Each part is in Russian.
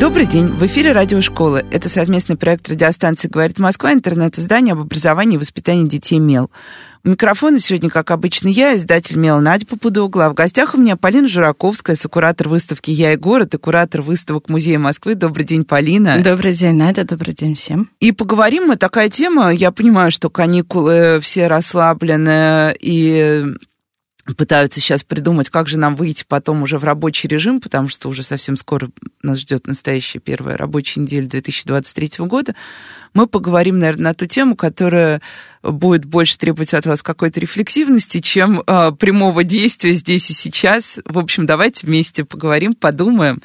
Добрый день. В эфире радиошколы. Это совместный проект радиостанции «Говорит Москва», интернет-издание об образовании и воспитании детей «Мел». У микрофона сегодня, как обычно, я, издатель «Мел» Надя Попудогла. А в гостях у меня Полина Жураковская, сокуратор выставки «Я и город» и куратор выставок Музея Москвы. Добрый день, Полина. Добрый день, Надя. Добрый день всем. И поговорим мы, такая тема, я понимаю, что каникулы все расслаблены, и пытаются сейчас придумать, как же нам выйти потом уже в рабочий режим, потому что уже совсем скоро нас ждет настоящая первая рабочая неделя 2023 года. Мы поговорим, наверное, на ту тему, которая будет больше требовать от вас какой-то рефлексивности, чем э, прямого действия здесь и сейчас. В общем, давайте вместе поговорим, подумаем,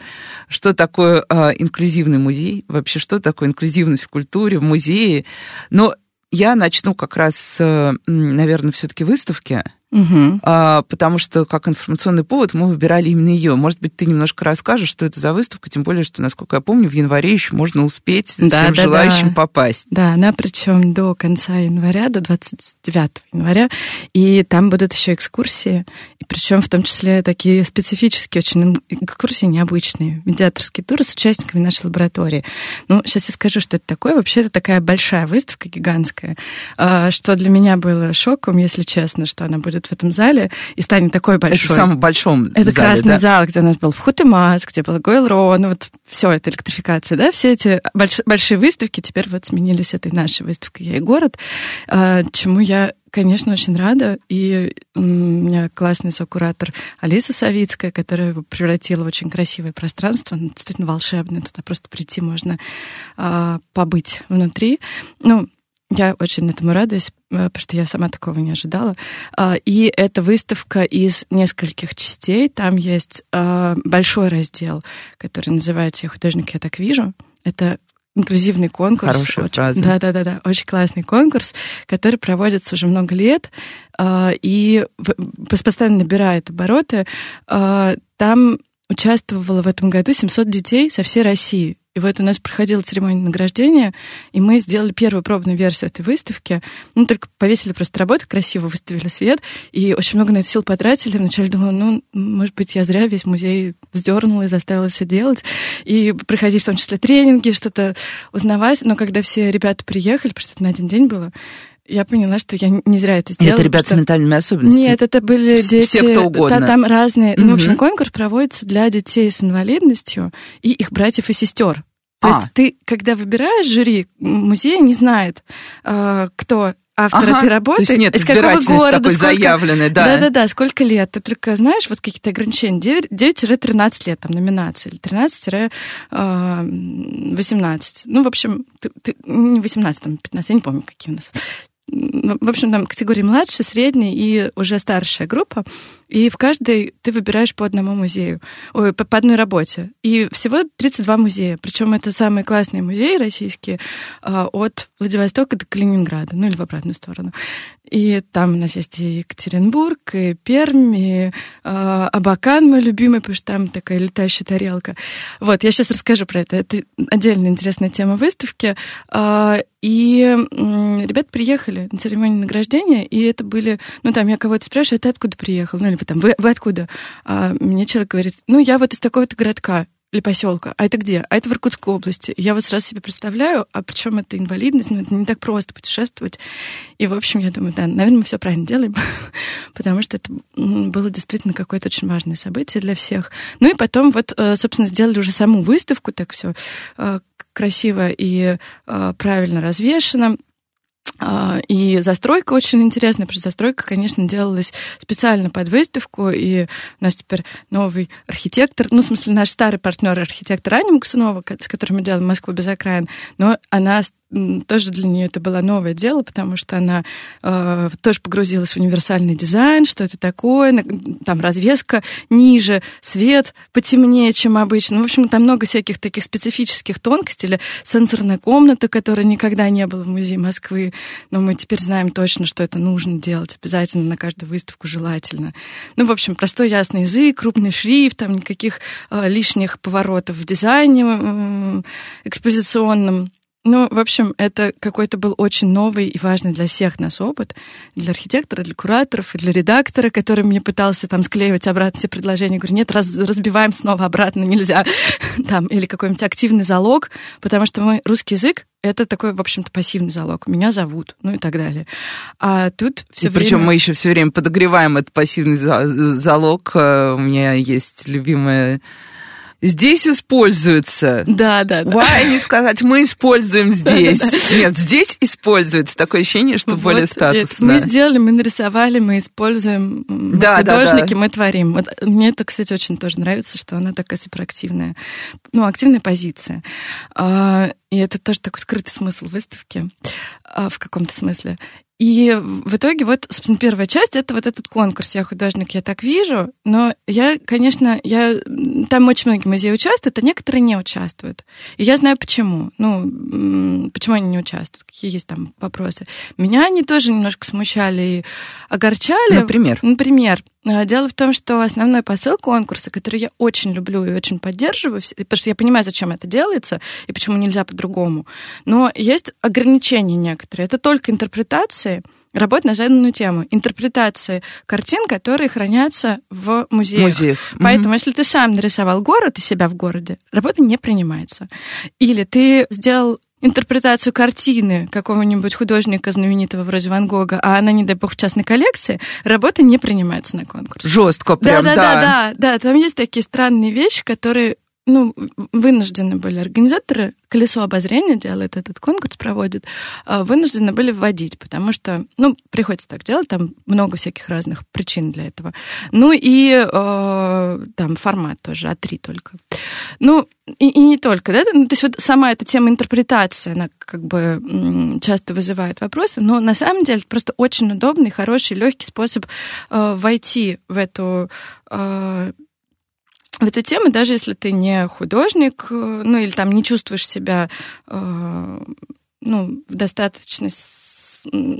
что такое э, инклюзивный музей, вообще что такое инклюзивность в культуре, в музее. Но я начну как раз с, наверное, все-таки выставки Угу. А, потому что как информационный повод мы выбирали именно ее. Может быть, ты немножко расскажешь, что это за выставка, тем более, что, насколько я помню, в январе еще можно успеть да, всем да, желающим да. попасть. Да, она причем до конца января, до 29 января, и там будут еще экскурсии, и причем в том числе такие специфические очень экскурсии, необычные, медиаторские туры с участниками нашей лаборатории. Ну, сейчас я скажу, что это такое. Вообще, это такая большая выставка, гигантская, а, что для меня было шоком, если честно, что она будет в этом зале и станет такой большой. Это в самом большом Это зале, красный да? зал, где у нас был Вход и Маск, где был Гойл ну вот все это электрификация, да, все эти больш, большие выставки теперь вот сменились этой нашей выставкой «Я и город», а, чему я конечно, очень рада. И у меня классный сокуратор Алиса Савицкая, которая его превратила в очень красивое пространство. Оно действительно волшебное. Туда просто прийти можно а, побыть внутри. Ну, я очень этому радуюсь, э, потому что я сама такого не ожидала. А, и это выставка из нескольких частей. Там есть а, большой раздел, который называется «Я художник, я так вижу». Это инклюзивный конкурс. Хорошая фраза. Да, да, да, да. Очень классный конкурс, который проводится уже много лет а, и постоянно набирает обороты. Там участвовало в этом году 700 детей со всей России. И вот у нас проходила церемония награждения, и мы сделали первую пробную версию этой выставки. Ну, только повесили просто работы, красиво выставили свет, и очень много на это сил потратили. Вначале думала, ну, может быть, я зря весь музей вздернула и заставила все делать. И проходить в том числе тренинги, что-то узнавать. Но когда все ребята приехали, потому что это на один день было, я поняла, что я не зря это сделала. Это ребята что... с ментальными особенностями? Нет, это были дети... Все, кто угодно. Да, там разные... Угу. Ну, в общем, конкурс проводится для детей с инвалидностью и их братьев и сестер. То а. есть ты, когда выбираешь жюри, музей не знает, э, кто автор ага, этой работы, то есть нет из какого города, такой сколько... заявленный, да. Да-да-да, сколько лет. Ты только знаешь вот какие-то ограничения. 9-13 лет там номинации, или 13-18. Ну, в общем, ты, ты, не 18, там 15, я не помню, какие у нас в общем, там категории младше, средний и уже старшая группа. И в каждой ты выбираешь по одному музею, ой, по, по одной работе. И всего 32 музея. Причем это самые классные музеи российские а, от Владивостока до Калининграда, ну или в обратную сторону. И там у нас есть и Екатеринбург, и Пермь, и э, Абакан мой любимый, потому что там такая летающая тарелка. Вот, я сейчас расскажу про это. Это отдельная интересная тема выставки. Э, и э, ребята приехали на церемонию награждения, и это были... Ну, там я кого-то спрашиваю, а ты откуда приехал? Ну, или там, вы, вы откуда? А мне человек говорит, ну, я вот из такого-то городка или поселка. А это где? А это в Иркутской области. Я вот сразу себе представляю, а причем это инвалидность, ну, это не так просто путешествовать. И, в общем, я думаю, да, наверное, мы все правильно делаем, потому что это было действительно какое-то очень важное событие для всех. Ну и потом вот, э, собственно, сделали уже саму выставку, так все э, красиво и э, правильно развешено. А, и застройка очень интересная, потому что застройка, конечно, делалась специально под выставку, и у нас теперь новый архитектор, ну, в смысле, наш старый партнер архитектор Аня Муксунова, с которым мы делаем Москву без окраин, но она тоже для нее это было новое дело, потому что она э, тоже погрузилась в универсальный дизайн, что это такое, там развеска ниже, свет потемнее, чем обычно. В общем, там много всяких таких специфических тонкостей, или сенсорная комната, которая никогда не была в музее Москвы, но мы теперь знаем точно, что это нужно делать обязательно на каждую выставку желательно. Ну, в общем, простой ясный язык, крупный шрифт, там никаких э, лишних поворотов в дизайне э, экспозиционном. Ну, в общем, это какой-то был очень новый и важный для всех нас опыт, для архитектора, для кураторов и для редактора, который мне пытался там склеивать обратно все предложения. Говорю, нет, раз, разбиваем снова обратно, нельзя. там, или какой-нибудь активный залог, потому что мы русский язык это такой, в общем-то, пассивный залог. Меня зовут, ну и так далее. А тут все время... Причем мы еще все время подогреваем этот пассивный залог. Э, у меня есть любимая здесь используется. Да, да, да. Why не сказать, мы используем здесь. Нет, здесь используется. Такое ощущение, что более статусно. Мы сделали, мы нарисовали, мы используем. Да, художники, мы творим. Вот мне это, кстати, очень тоже нравится, что она такая суперактивная. Ну, активная позиция. А, и это тоже такой скрытый смысл выставки в каком-то смысле. И в итоге вот, собственно, первая часть — это вот этот конкурс «Я художник, я так вижу». Но я, конечно, я... там очень многие музеи участвуют, а некоторые не участвуют. И я знаю, почему. Ну, почему они не участвуют, какие есть там вопросы. Меня они тоже немножко смущали и огорчали. Например? Например, а, Дело в том, что основной посыл конкурса, который я очень люблю и очень поддерживаю, потому что я понимаю, зачем это делается и почему нельзя по-другому, но есть ограничения некоторые. Это только интерпретации, работа на заданную тему, интерпретации картин, которые хранятся в музеях. Музеях. Поэтому, mm-hmm. если ты сам нарисовал город и себя в городе, работа не принимается. Или ты сделал интерпретацию картины какого-нибудь художника знаменитого вроде Ван Гога, а она, не дай бог, в частной коллекции, работа не принимается на конкурс. Жестко прям, да. Да, да, да, да, там есть такие странные вещи, которые ну, вынуждены были организаторы, колесо обозрения делает этот конкурс, проводит, а, вынуждены были вводить, потому что, ну, приходится так делать, там много всяких разных причин для этого. Ну и э, там формат тоже, А3 только. Ну, и, и не только, да, ну, то есть вот сама эта тема интерпретации, она как бы часто вызывает вопросы, но на самом деле это просто очень удобный, хороший, легкий способ э, войти в эту э, в эту тему, даже если ты не художник, э, ну или там не чувствуешь себя э, ну, в достаточной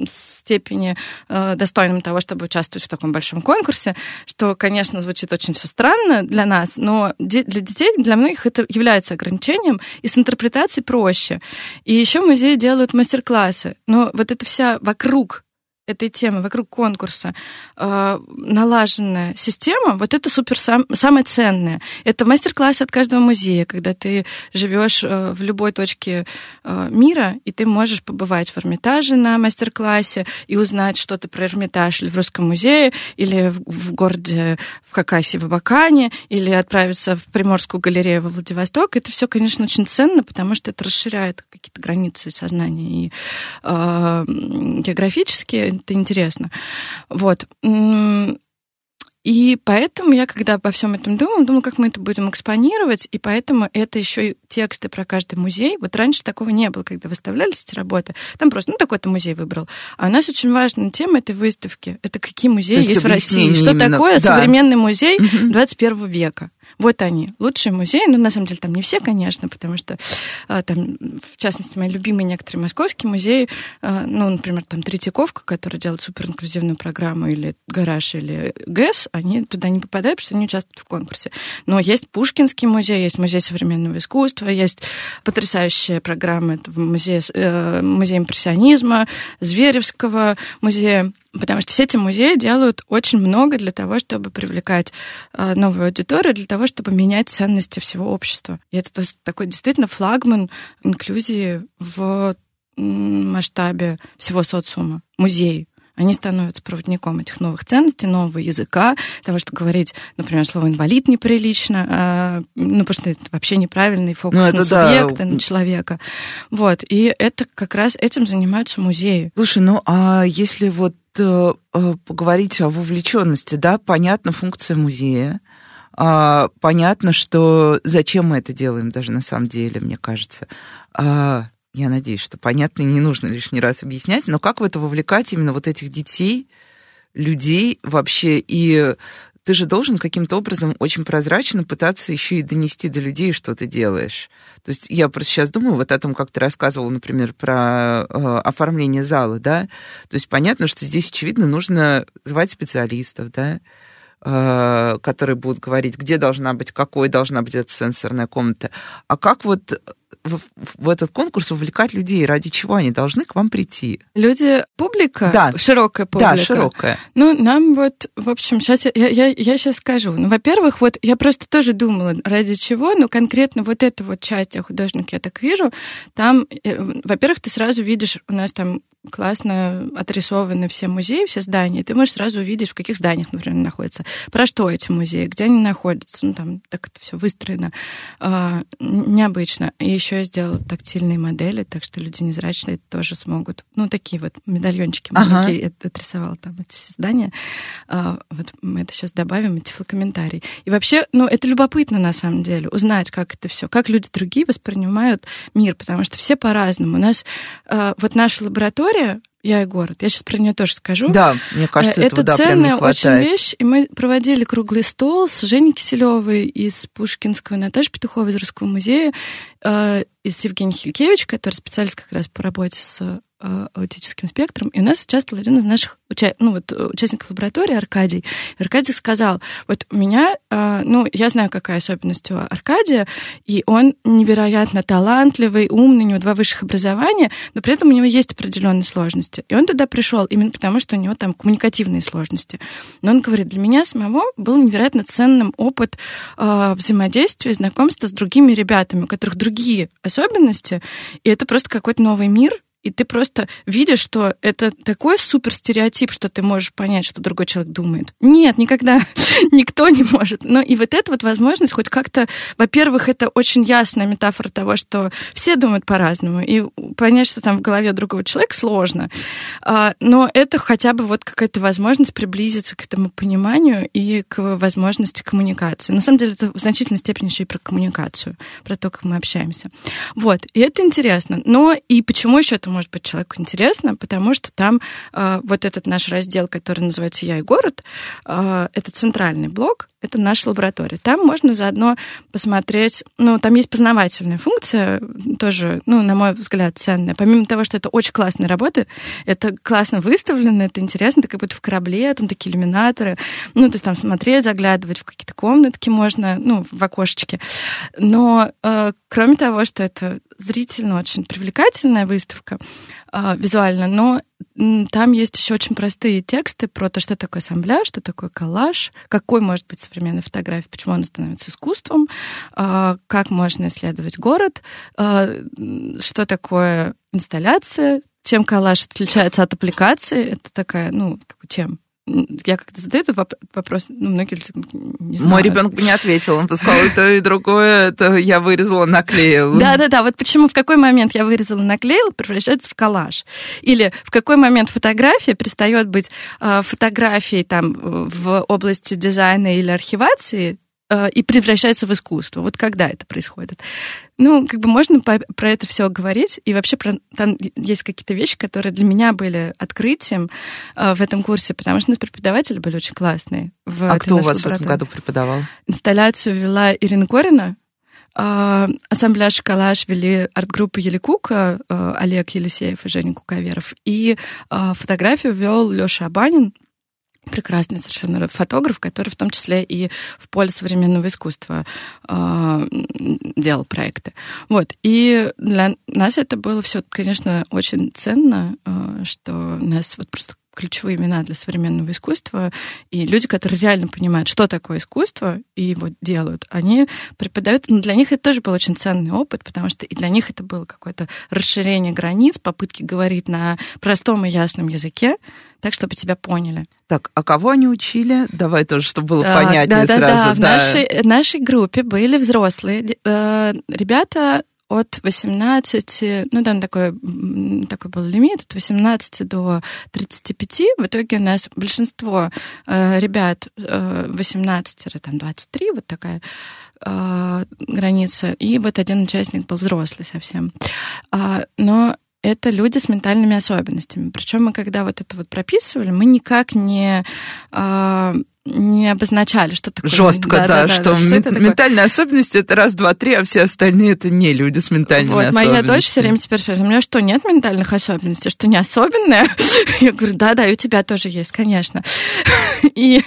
степени э, достойным того, чтобы участвовать в таком большом конкурсе, что, конечно, звучит очень все странно для нас, но для детей, для многих это является ограничением, и с интерпретацией проще. И еще музеи делают мастер-классы, но вот это вся вокруг этой темы, вокруг конкурса э, налаженная система, вот это супер сам, самое ценное. Это мастер-класс от каждого музея, когда ты живешь э, в любой точке э, мира, и ты можешь побывать в Эрмитаже на мастер-классе и узнать что-то про Эрмитаж или в Русском музее, или в, в городе в Хакасии, в Абакане, или отправиться в Приморскую галерею во Владивосток. Это все, конечно, очень ценно, потому что это расширяет какие-то границы сознания и э, географические это интересно. Вот. И поэтому я, когда обо всем этом думала, думала, как мы это будем экспонировать, и поэтому это еще и тексты про каждый музей. Вот раньше такого не было, когда выставлялись эти работы. Там просто, ну, такой-то музей выбрал. А у нас очень важная тема этой выставки. Это какие музеи есть, есть в России. Что именно... такое да. современный музей угу. 21 века. Вот они, лучшие музеи. Ну, на самом деле, там не все, конечно, потому что а, там, в частности, мои любимые некоторые московские музеи, а, ну, например, там Третьяковка, которая делает суперинклюзивную программу, или Гараж, или ГЭС, они туда не попадают, потому что они участвуют в конкурсе. Но есть Пушкинский музей, есть музей современного искусства, есть потрясающая программа, это музей, э, музей импрессионизма, Зверевского музея. Потому что все эти музеи делают очень много для того, чтобы привлекать э, новую аудиторию, для того, чтобы менять ценности всего общества. И это такой действительно флагман инклюзии в масштабе всего социума, музеи они становятся проводником этих новых ценностей, нового языка, того, что говорить, например, слово инвалид неприлично, а, ну, потому что это вообще неправильный фокус ну, на субъекта, да. на человека. Вот, и это как раз этим занимаются музеи. Слушай, ну а если вот э, э, поговорить о вовлеченности, да, понятна функция музея, а, понятно, что зачем мы это делаем даже на самом деле, мне кажется. А, я надеюсь, что понятно и не нужно лишний раз объяснять, но как в это вовлекать именно вот этих детей, людей вообще, и ты же должен каким-то образом очень прозрачно пытаться еще и донести до людей, что ты делаешь. То есть я просто сейчас думаю вот о том, как ты рассказывал, например, про э, оформление зала, да. То есть понятно, что здесь, очевидно, нужно звать специалистов, да, э, которые будут говорить, где должна быть, какой должна быть эта сенсорная комната. А как вот в, в этот конкурс увлекать людей? Ради чего они должны к вам прийти? Люди, публика? Да. Широкая публика? Да, широкая. Ну, нам вот, в общем, сейчас я, я, я сейчас скажу. Ну, во-первых, вот я просто тоже думала, ради чего, но конкретно вот эта вот часть, я художник, я так вижу, там, э, во-первых, ты сразу видишь, у нас там классно отрисованы все музеи, все здания, ты можешь сразу увидеть, в каких зданиях, например, находятся, про что эти музеи, где они находятся, ну, там так это все выстроено а, необычно. И еще я сделала тактильные модели, так что люди незрачные тоже смогут, ну, такие вот медальончики маленькие, ага. отрисовала там эти все здания. А, вот мы это сейчас добавим, эти тифлокомментарий. И вообще, ну, это любопытно на самом деле, узнать, как это все, как люди другие воспринимают мир, потому что все по-разному. У нас а, вот наша лаборатория история «Я и город». Я сейчас про нее тоже скажу. Да, мне кажется, это да, ценная очень вещь. И мы проводили круглый стол с Женей Киселевой из Пушкинского, Наташей Петуховой из Русского музея, э, из Евгения Хилькевич, который специалист как раз по работе с аутическим спектром, и у нас участвовал один из наших уча... ну, вот, участников лаборатории, Аркадий. И Аркадий сказал, вот у меня, э, ну, я знаю, какая особенность у Аркадия, и он невероятно талантливый, умный, у него два высших образования, но при этом у него есть определенные сложности. И он туда пришел именно потому, что у него там коммуникативные сложности. Но он говорит, для меня самого был невероятно ценным опыт э, взаимодействия, знакомства с другими ребятами, у которых другие особенности, и это просто какой-то новый мир, и ты просто видишь, что это такой супер стереотип, что ты можешь понять, что другой человек думает. Нет, никогда никто не может. Но и вот эта вот возможность хоть как-то, во-первых, это очень ясная метафора того, что все думают по-разному, и понять, что там в голове другого человека сложно. А, но это хотя бы вот какая-то возможность приблизиться к этому пониманию и к возможности коммуникации. На самом деле это в значительной степени еще и про коммуникацию, про то, как мы общаемся. Вот, и это интересно. Но и почему еще это может быть человеку интересно, потому что там э, вот этот наш раздел, который называется «Я и город», э, это центральный блок, это наша лаборатория. Там можно заодно посмотреть, ну, там есть познавательная функция, тоже, ну, на мой взгляд, ценная. Помимо того, что это очень классные работы, это классно выставлено, это интересно, это как будто в корабле, там такие иллюминаторы, ну, то есть там смотреть, заглядывать в какие-то комнатки можно, ну, в окошечке. Но э, кроме того, что это зрительно очень привлекательная выставка визуально, но там есть еще очень простые тексты про то, что такое ассамбля, что такое коллаж, какой может быть современная фотография, почему она становится искусством, э, как можно исследовать город, э, что такое инсталляция, чем коллаж отличается от аппликации. Это такая, ну, чем? Я как-то задаю этот вопрос, ну, многие люди не знают. Мой ребенок бы не ответил, он бы сказал, это и другое, это я вырезала, наклеила. Да-да-да, вот почему в какой момент я вырезала, наклеила, превращается в коллаж. Или в какой момент фотография перестает быть э, фотографией там в области дизайна или архивации, Э, и превращается в искусство. Вот когда это происходит? Ну, как бы можно по, про это все говорить, и вообще про, там есть какие-то вещи, которые для меня были открытием э, в этом курсе, потому что у нас преподаватели были очень классные. В а кто у вас в этом году преподавал? Инсталляцию вела Ирина Корина, э, ассамбляж «Калаш» вели арт-группа Еликука, э, Олег Елисеев и Женя Куковеров, и э, фотографию вел Леша Абанин, прекрасный совершенно фотограф, который в том числе и в поле современного искусства э, делал проекты. Вот. И для нас это было все, конечно, очень ценно, э, что нас вот просто ключевые имена для современного искусства, и люди, которые реально понимают, что такое искусство, и его делают, они преподают, но для них это тоже был очень ценный опыт, потому что и для них это было какое-то расширение границ, попытки говорить на простом и ясном языке, так, чтобы тебя поняли. Так, а кого они учили? Давай тоже, чтобы было так, понятнее да, сразу. Да, да, в нашей, нашей группе были взрослые э, ребята от 18, ну там такой, такой был лимит, от 18 до 35. В итоге у нас большинство э, ребят э, 18-23, вот такая э, граница, и вот один участник был взрослый совсем. А, но это люди с ментальными особенностями. Причем мы, когда вот это вот прописывали, мы никак не а, не обозначали, что такое. Жестко, да, да, да что, да, что м- ментальные особенности это раз, два, три, а все остальные это не люди с ментальными вот, особенностями. Моя дочь все время теперь спрашивает, у меня что, нет ментальных особенностей, что не особенное? Я говорю, да, да, и у тебя тоже есть, конечно. И,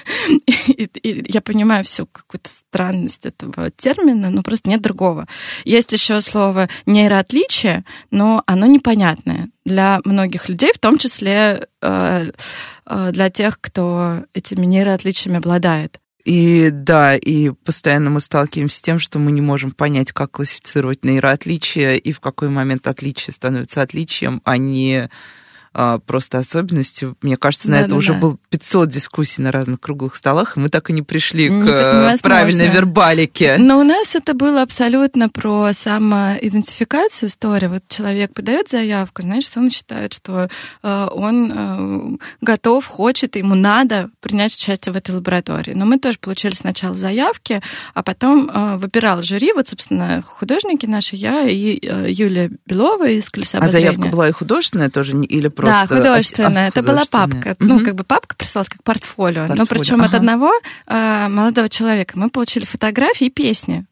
и, и я понимаю всю какую-то странность этого термина, но просто нет другого. Есть еще слово нейроотличие, но оно непонятное для многих людей, в том числе э, э, для тех, кто этими нейроотличиями обладает. И да, и постоянно мы сталкиваемся с тем, что мы не можем понять, как классифицировать нейроотличия и в какой момент отличие становится отличием, а не просто особенностью. Мне кажется, на да, это да, уже да. был 500 дискуссий на разных круглых столах, и мы так и не пришли не, к э, правильной вербалике. Но у нас это было абсолютно про самоидентификацию истории. Вот человек подает заявку, значит, он считает, что э, он э, готов, хочет, ему надо принять участие в этой лаборатории. Но мы тоже получили сначала заявки, а потом выбирал жюри, вот, собственно, художники наши, я и Юлия Белова из «Колеса А заявка была и художественная тоже, или просто... Да, художественная. Это была папка. Ну, как бы папка прислалась как портфолио. портфолио. Но причем ага. от одного э, молодого человека. Мы получили фотографии и песни.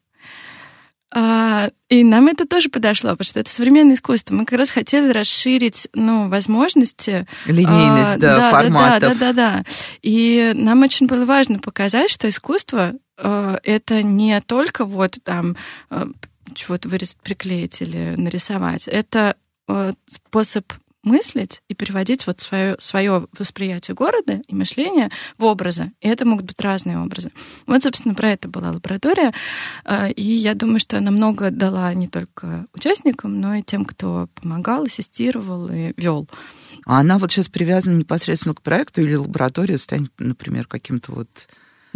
А, и нам это тоже подошло, потому что это современное искусство. Мы как раз хотели расширить, ну, возможности. Линейность, а, да, да, форматов. Да, да, да, да. И нам очень было важно показать, что искусство а, это не только вот там а, чего-то вырезать, приклеить или нарисовать. Это а, способ мыслить и переводить вот свое, свое восприятие города и мышление в образы. И это могут быть разные образы. Вот, собственно, про это была лаборатория. А, и я думаю, что она много дала не только участникам, но и тем, кто помогал, ассистировал и вел. А она вот сейчас привязана непосредственно к проекту или лаборатория станет, например, каким-то вот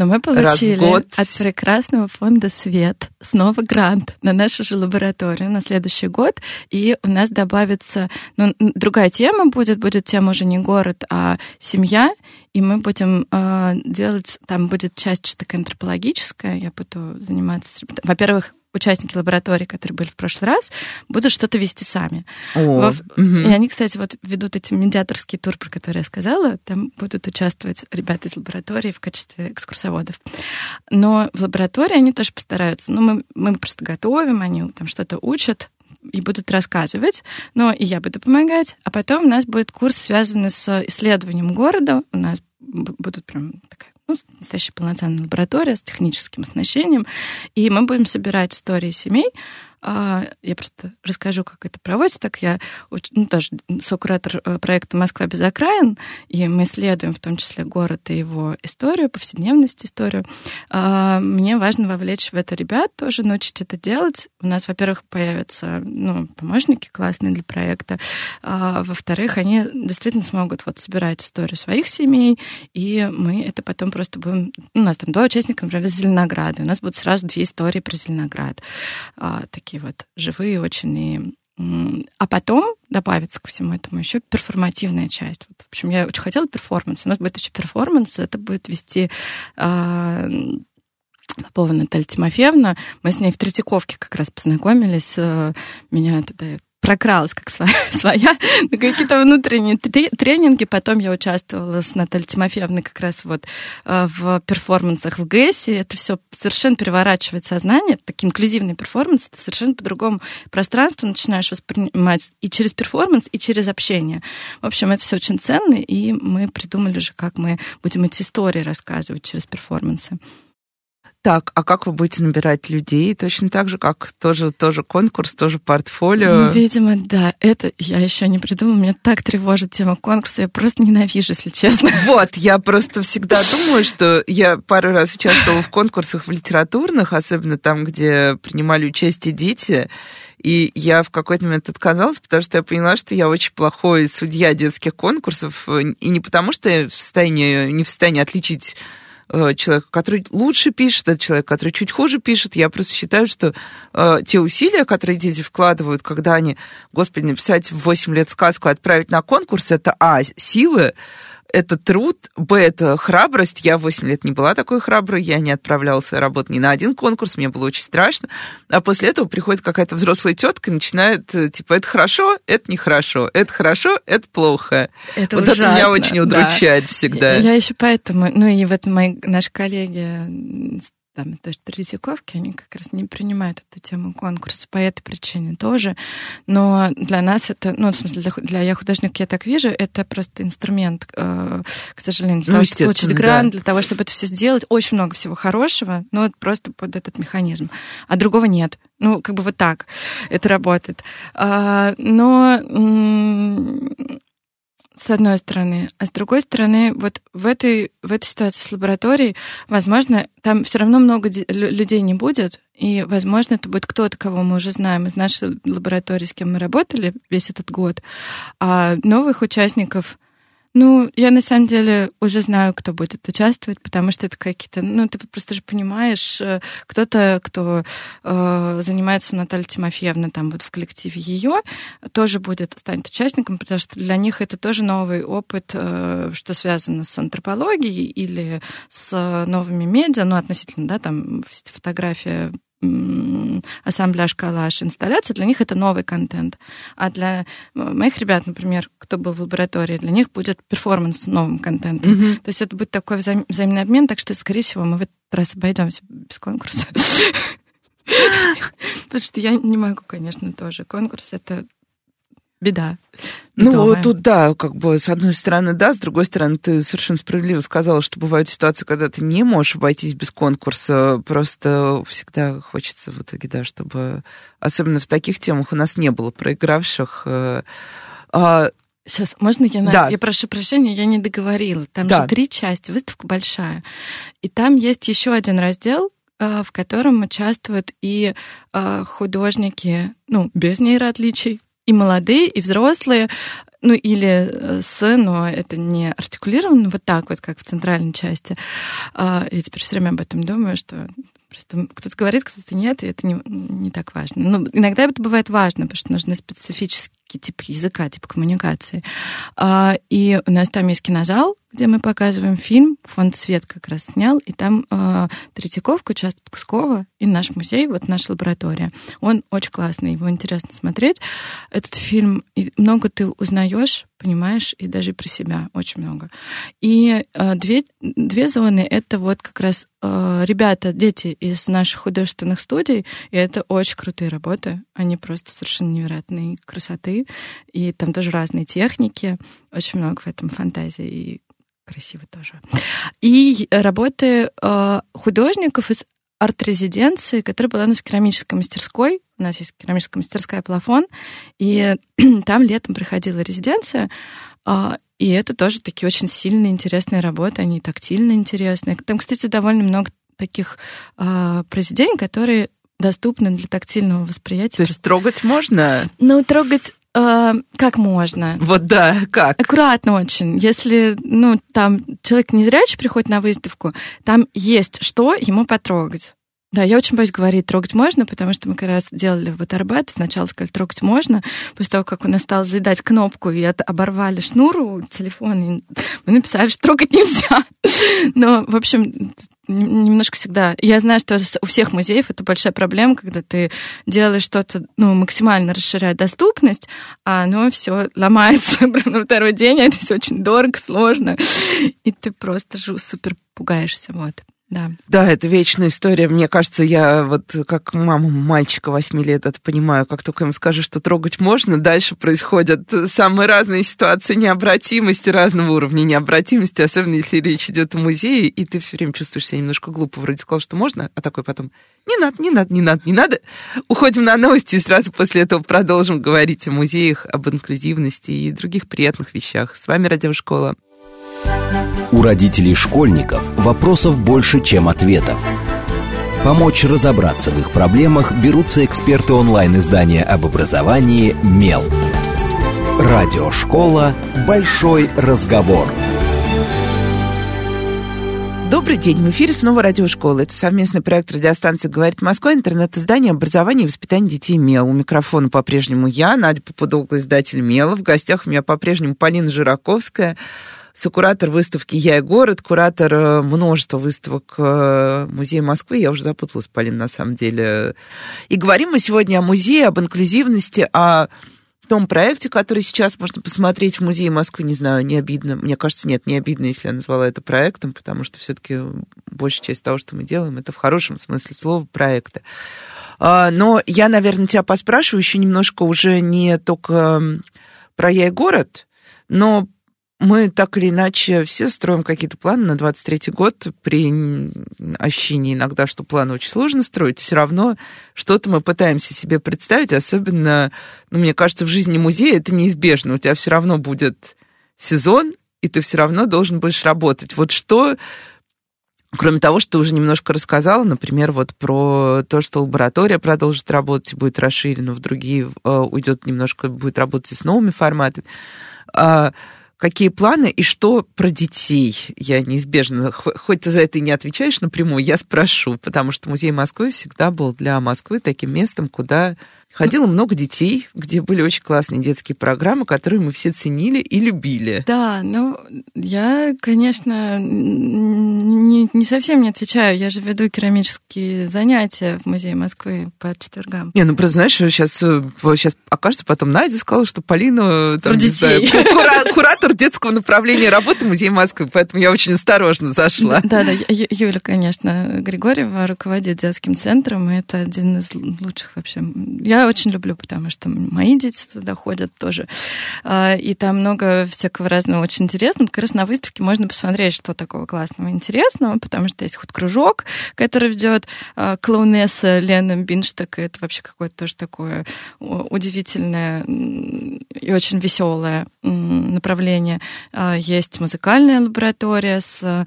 но мы получили от прекрасного фонда «Свет» снова грант на нашу же лабораторию на следующий год, и у нас добавится, ну, другая тема будет, будет тема уже не город, а семья, и мы будем э, делать, там будет часть чисто антропологическая, я буду заниматься, во-первых, участники лаборатории, которые были в прошлый раз, будут что-то вести сами. О, Во... угу. И они, кстати, вот ведут эти медиаторские тур, про которые я сказала. Там будут участвовать ребята из лаборатории в качестве экскурсоводов. Но в лаборатории они тоже постараются. Ну, мы, мы просто готовим, они там что-то учат, и будут рассказывать, но и я буду помогать. А потом у нас будет курс, связанный с исследованием города. У нас будут прям такая ну, настоящая полноценная лаборатория с техническим оснащением, и мы будем собирать истории семей, я просто расскажу, как это проводится. Так я ну, тоже сокуратор э, проекта «Москва без окраин», и мы исследуем в том числе город и его историю, повседневность историю. А, мне важно вовлечь в это ребят тоже, научить это делать. У нас, во-первых, появятся ну, помощники классные для проекта, а, во-вторых, они действительно смогут вот собирать историю своих семей, и мы это потом просто будем... У нас там два участника, например, из Зеленограда, у нас будут сразу две истории про Зеленоград. Такие такие вот живые очень. И... А потом добавится ко всему этому еще перформативная часть. Вот, в общем, я очень хотела перформанс. У нас будет еще перформанс. Это будет вести э, Попова Наталья Тимофеевна. Мы с ней в Третьяковке как раз познакомились. Э, меня туда прокралась как своя, своя на какие-то внутренние тренинги. Потом я участвовала с Натальей Тимофеевной как раз вот э, в перформансах в ГЭСе. Это все совершенно переворачивает сознание. Такие инклюзивные перформансы. Ты совершенно по-другому пространство начинаешь воспринимать и через перформанс, и через общение. В общем, это все очень ценно, и мы придумали же, как мы будем эти истории рассказывать через перформансы. Так, а как вы будете набирать людей? Точно так же, как тоже, тоже конкурс, тоже портфолио? Ну, видимо, да. Это я еще не придумала. Меня так тревожит тема конкурса. Я просто ненавижу, если честно. Вот, я просто всегда думаю, что я пару раз участвовала в конкурсах в литературных, особенно там, где принимали участие дети. И я в какой-то момент отказалась, потому что я поняла, что я очень плохой судья детских конкурсов. И не потому, что я в состоянии, не в состоянии отличить Э, человек, который лучше пишет, от человека, который чуть хуже пишет. Я просто считаю, что э, те усилия, которые дети вкладывают, когда они, господи, написать в 8 лет сказку, отправить на конкурс, это, а, силы, это труд, б, это храбрость. Я 8 лет не была такой храброй, я не отправляла свою работу ни на один конкурс, мне было очень страшно. А после этого приходит какая-то взрослая тетка и начинает, э, типа, это хорошо, это нехорошо, это хорошо, это плохо. Это вот ужасно, это меня очень удручает да. всегда. Я, я еще поэтому, ну и вот мои наши коллеги там тоже Третьяковки, они как раз не принимают эту тему конкурса по этой причине тоже. Но для нас это, ну, в смысле, для, для я художник, я так вижу, это просто инструмент, э, к сожалению, для ну, того, чтобы получить грант, да. для того, чтобы это все сделать. Очень много всего хорошего, но это просто под этот механизм. А другого нет. Ну, как бы вот так это работает. А, но с одной стороны. А с другой стороны, вот в этой, в этой ситуации с лабораторией, возможно, там все равно много людей не будет, и, возможно, это будет кто-то, кого мы уже знаем из нашей лаборатории, с кем мы работали весь этот год. А новых участников ну, я на самом деле уже знаю, кто будет участвовать, потому что это какие-то, ну, ты просто же понимаешь, э, кто-то, кто э, занимается Наталья Тимофеевна там вот в коллективе ее, тоже будет, станет участником, потому что для них это тоже новый опыт, э, что связано с антропологией или с новыми медиа, ну, относительно, да, там фотография ассамбляж, коллаж, инсталляция, для них это новый контент. А для моих ребят, например, кто был в лаборатории, для них будет перформанс новым контентом. Mm-hmm. То есть это будет такой взаим- взаимный обмен, так что, скорее всего, мы в этот раз обойдемся без конкурса. Потому что я не могу, конечно, тоже. Конкурс — это беда. Ну, тут да, как бы с одной стороны, да, с другой стороны, ты совершенно справедливо сказала, что бывают ситуации, когда ты не можешь обойтись без конкурса, просто всегда хочется в итоге, да, чтобы, особенно в таких темах, у нас не было проигравших. Э, а, Сейчас, можно я, Надя? Да. Я прошу прощения, я не договорила. Там да. же три части, выставка большая. И там есть еще один раздел, э, в котором участвуют и э, художники, ну, без нейроотличий, и молодые, и взрослые, ну или э, с, но это не артикулировано вот так вот, как в центральной части. А, я теперь все время об этом думаю, что просто кто-то говорит, кто-то нет, и это не, не так важно. Ну, иногда это бывает важно, потому что нужны специфические тип языка, тип коммуникации. А, и у нас там есть кинозал, где мы показываем фильм. Фонд «Свет» как раз снял, и там э, Третьяковка, участок Кускова и наш музей, вот наша лаборатория. Он очень классный, его интересно смотреть. Этот фильм, много ты узнаешь, понимаешь, и даже про себя очень много. И э, две, две зоны — это вот как раз э, ребята, дети из наших художественных студий, и это очень крутые работы. Они просто совершенно невероятной красоты, и там тоже разные техники, очень много в этом фантазии, и красиво тоже. И работы э, художников из арт-резиденции, которая была у нас в керамической мастерской. У нас есть керамическая мастерская «Плафон», и там летом проходила резиденция, э, и это тоже такие очень сильные, интересные работы, они тактильно интересные. Там, кстати, довольно много таких э, произведений, которые доступны для тактильного восприятия. То есть трогать можно? Ну, трогать Э, как можно? Вот да, как? Аккуратно очень. Если, ну, там человек не зрячий приходит на выставку, там есть что ему потрогать. Да, я очень боюсь говорить, трогать можно, потому что мы как раз делали вот Арбат, сначала сказали, трогать можно, после того, как у нас стал заедать кнопку и это оборвали шнур у телефона, мы написали, что трогать нельзя. Но, в общем, немножко всегда... Я знаю, что у всех музеев это большая проблема, когда ты делаешь что-то, ну, максимально расширяя доступность, а оно все ломается на второй день, а это все очень дорого, сложно, и ты просто супер пугаешься, вот. Да. Да, это вечная история. Мне кажется, я вот как мама мальчика 8 лет это понимаю, как только им скажешь, что трогать можно, дальше происходят самые разные ситуации необратимости, разного уровня необратимости, особенно если речь идет о музее, и ты все время чувствуешь себя немножко глупо. Вроде сказал, что можно, а такой потом не надо, не надо, не надо, не надо. Уходим на новости и сразу после этого продолжим говорить о музеях, об инклюзивности и других приятных вещах. С вами Радиошкола. У родителей школьников вопросов больше, чем ответов. Помочь разобраться в их проблемах берутся эксперты онлайн-издания об образовании «Мел». Радиошкола «Большой разговор». Добрый день, в эфире снова радиошкола. Это совместный проект радиостанции «Говорит Москва», интернет-издание образования и воспитания детей МЕЛ. У микрофона по-прежнему я, Надя Попудогла, издатель МЕЛа. В гостях у меня по-прежнему Полина Жираковская, сокуратор выставки «Я и город», куратор э, множества выставок э, Музея Москвы. Я уже запуталась, Полин, на самом деле. И говорим мы сегодня о музее, об инклюзивности, о том проекте, который сейчас можно посмотреть в Музее Москвы, не знаю, не обидно. Мне кажется, нет, не обидно, если я назвала это проектом, потому что все-таки большая часть того, что мы делаем, это в хорошем смысле слова проекта. А, но я, наверное, тебя поспрашиваю еще немножко уже не только про «Я и город», но мы так или иначе все строим какие-то планы на 23 год. При ощущении иногда, что планы очень сложно строить, все равно что-то мы пытаемся себе представить, особенно, ну, мне кажется, в жизни музея это неизбежно. У тебя все равно будет сезон, и ты все равно должен будешь работать. Вот что Кроме того, что ты уже немножко рассказала, например, вот про то, что лаборатория продолжит работать будет расширена, в другие э, уйдет немножко, будет работать с новыми форматами. Какие планы и что про детей? Я неизбежно, хоть ты за это и не отвечаешь напрямую, я спрошу, потому что музей Москвы всегда был для Москвы таким местом, куда Ходило много детей, где были очень классные детские программы, которые мы все ценили и любили. Да, ну, я, конечно, не, не совсем не отвечаю. Я же веду керамические занятия в Музее Москвы по четвергам. Не, ну, просто знаешь, сейчас, сейчас окажется, потом Надя сказала, что Полина... Там, Про детей. Знаю, кура, куратор детского направления работы Музея Москвы, поэтому я очень осторожно зашла. Да, да, Юля, конечно, Григорьева руководит детским центром, и это один из лучших вообще... Я очень люблю, потому что мои дети туда ходят тоже. А, и там много всякого разного очень интересного. Как раз на выставке можно посмотреть, что такого классного интересного, потому что есть хоть кружок, который ведет а, клоунесса Лена Бинштак. Это вообще какое-то тоже такое удивительное и очень веселое направление. А, есть музыкальная лаборатория с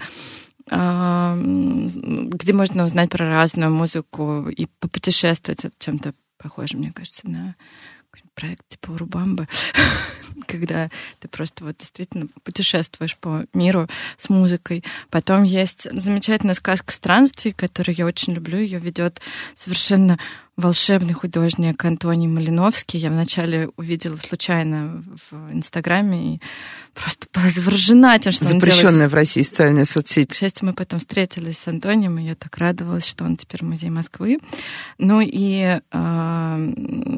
где можно узнать про разную музыку и попутешествовать чем-то похоже, мне кажется, на проект типа Урубамбы, когда ты просто вот действительно путешествуешь по миру с музыкой. Потом есть замечательная сказка странствий, которую я очень люблю. Ее ведет совершенно волшебный художник Антоний Малиновский. Я вначале увидела случайно в Инстаграме и просто была заворожена тем, что Запрещенная в России социальная соцсеть. К счастью, мы потом встретились с Антонием, и я так радовалась, что он теперь в Музее Москвы. Ну и э,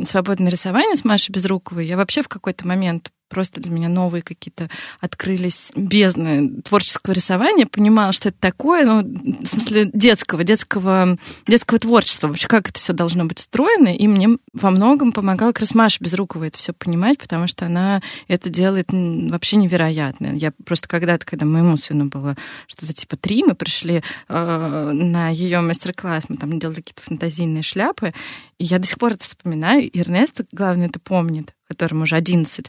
свободное рисование с Машей Безруковой я вообще в какой-то момент просто для меня новые какие-то открылись бездны творческого рисования, понимала, что это такое, ну, в смысле детского, детского, детского творчества, вообще как это все должно быть устроено, и мне во многом помогала как раз Маша Безрукова это все понимать, потому что она это делает вообще невероятно. Я просто когда-то, когда моему сыну было что-то типа три, мы пришли э, на ее мастер-класс, мы там делали какие-то фантазийные шляпы, и я до сих пор это вспоминаю, и Эрнест, главное, это помнит которому уже 11.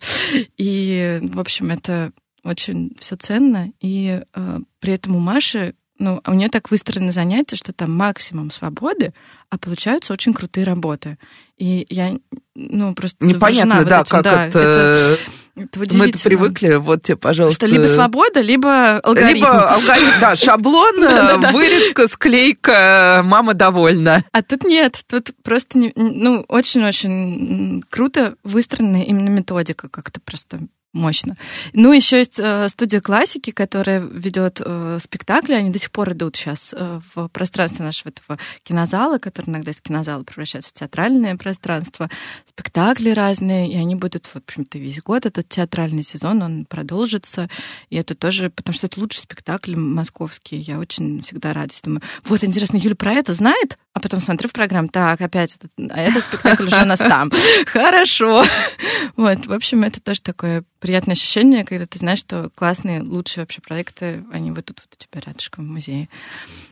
И, в общем, это очень все ценно. И э, при этом у Маши, ну, у нее так выстроено занятие, что там максимум свободы, а получаются очень крутые работы. И я, ну, просто Непонятно, да, этим. как да, это... это это Мы привыкли, вот тебе, пожалуйста. Что либо свобода, либо алгоритм. Либо алгоритм, да, шаблон, вырезка, склейка, мама довольна. А тут нет, тут просто, ну, очень-очень круто выстроена именно методика как-то просто мощно. Ну, еще есть э, студия классики, которая ведет э, спектакли. Они до сих пор идут сейчас э, в пространстве нашего этого кинозала, который иногда из кинозала превращается в театральное пространство. Спектакли разные, и они будут, в общем-то, весь год. Этот театральный сезон, он продолжится. И это тоже, потому что это лучший спектакль московский. Я очень всегда радуюсь. Думаю, вот, интересно, Юля про это знает? А потом смотрю в программу, так, опять этот, а этот спектакль уже у нас там. Хорошо. Вот, в общем, это тоже такое приятное ощущение, когда ты знаешь, что классные, лучшие вообще проекты, они вот тут вот у тебя рядышком в музее.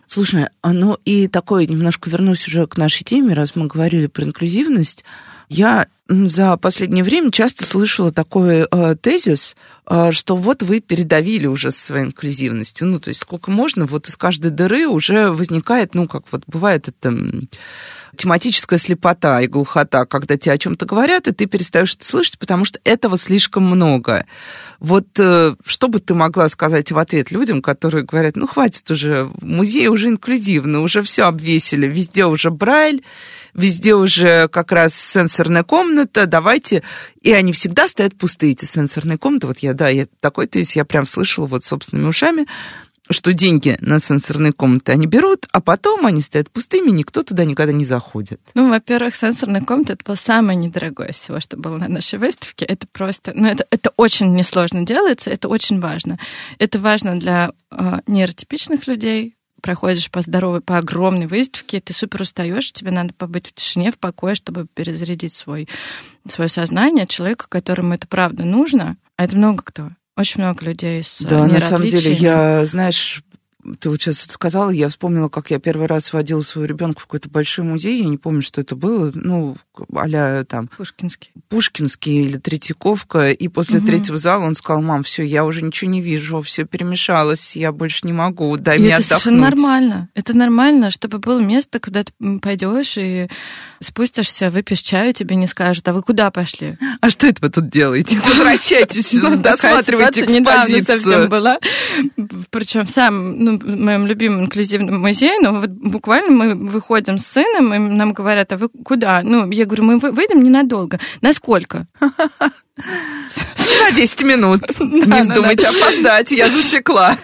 Слушай, а ну и такой, немножко вернусь уже к нашей теме, раз мы говорили про инклюзивность. Я за последнее время часто слышала такой э, тезис, э, что вот вы передавили уже своей инклюзивностью. Ну, то есть сколько можно, вот из каждой дыры уже возникает, ну, как вот бывает это тематическая слепота и глухота, когда тебе о чем-то говорят, и ты перестаешь это слышать, потому что этого слишком много. Вот э, что бы ты могла сказать в ответ людям, которые говорят, ну, хватит уже, музей уже инклюзивный, уже все обвесили, везде уже Брайль, везде уже как раз сенсорная комната, давайте. И они всегда стоят пустые, эти сенсорные комнаты. Вот я, да, я такой то есть я прям слышала вот собственными ушами, что деньги на сенсорные комнаты они берут, а потом они стоят пустыми, никто туда никогда не заходит. Ну, во-первых, сенсорная комната это было самое недорогое всего, что было на нашей выставке. Это просто, ну, это, это очень несложно делается, это очень важно. Это важно для э, нейротипичных людей, проходишь по здоровой, по огромной выставке, ты супер устаешь, тебе надо побыть в тишине, в покое, чтобы перезарядить свой, свое сознание человека, которому это правда нужно, а это много кто. Очень много людей с Да, на самом деле, я, знаешь, ты вот сейчас это сказала, я вспомнила, как я первый раз водила своего ребенка в какой-то большой музей, я не помню, что это было, ну, а там... Пушкинский. Пушкинский или Третьяковка, и после угу. третьего зала он сказал, мам, все, я уже ничего не вижу, все перемешалось, я больше не могу, дай и мне это отдохнуть. Это нормально, это нормально, чтобы было место, куда ты пойдешь и спустишься, выпьешь чаю, тебе не скажут, а вы куда пошли? А что это вы тут делаете? Возвращайтесь, досматривайте экспозицию. совсем была, причем сам, ну, в моем любимом инклюзивном музее, но вот буквально мы выходим с сыном, и нам говорят, а вы куда? Ну, я говорю, мы выйдем ненадолго. Насколько? На 10 минут. Не вздумайте опоздать, я засекла.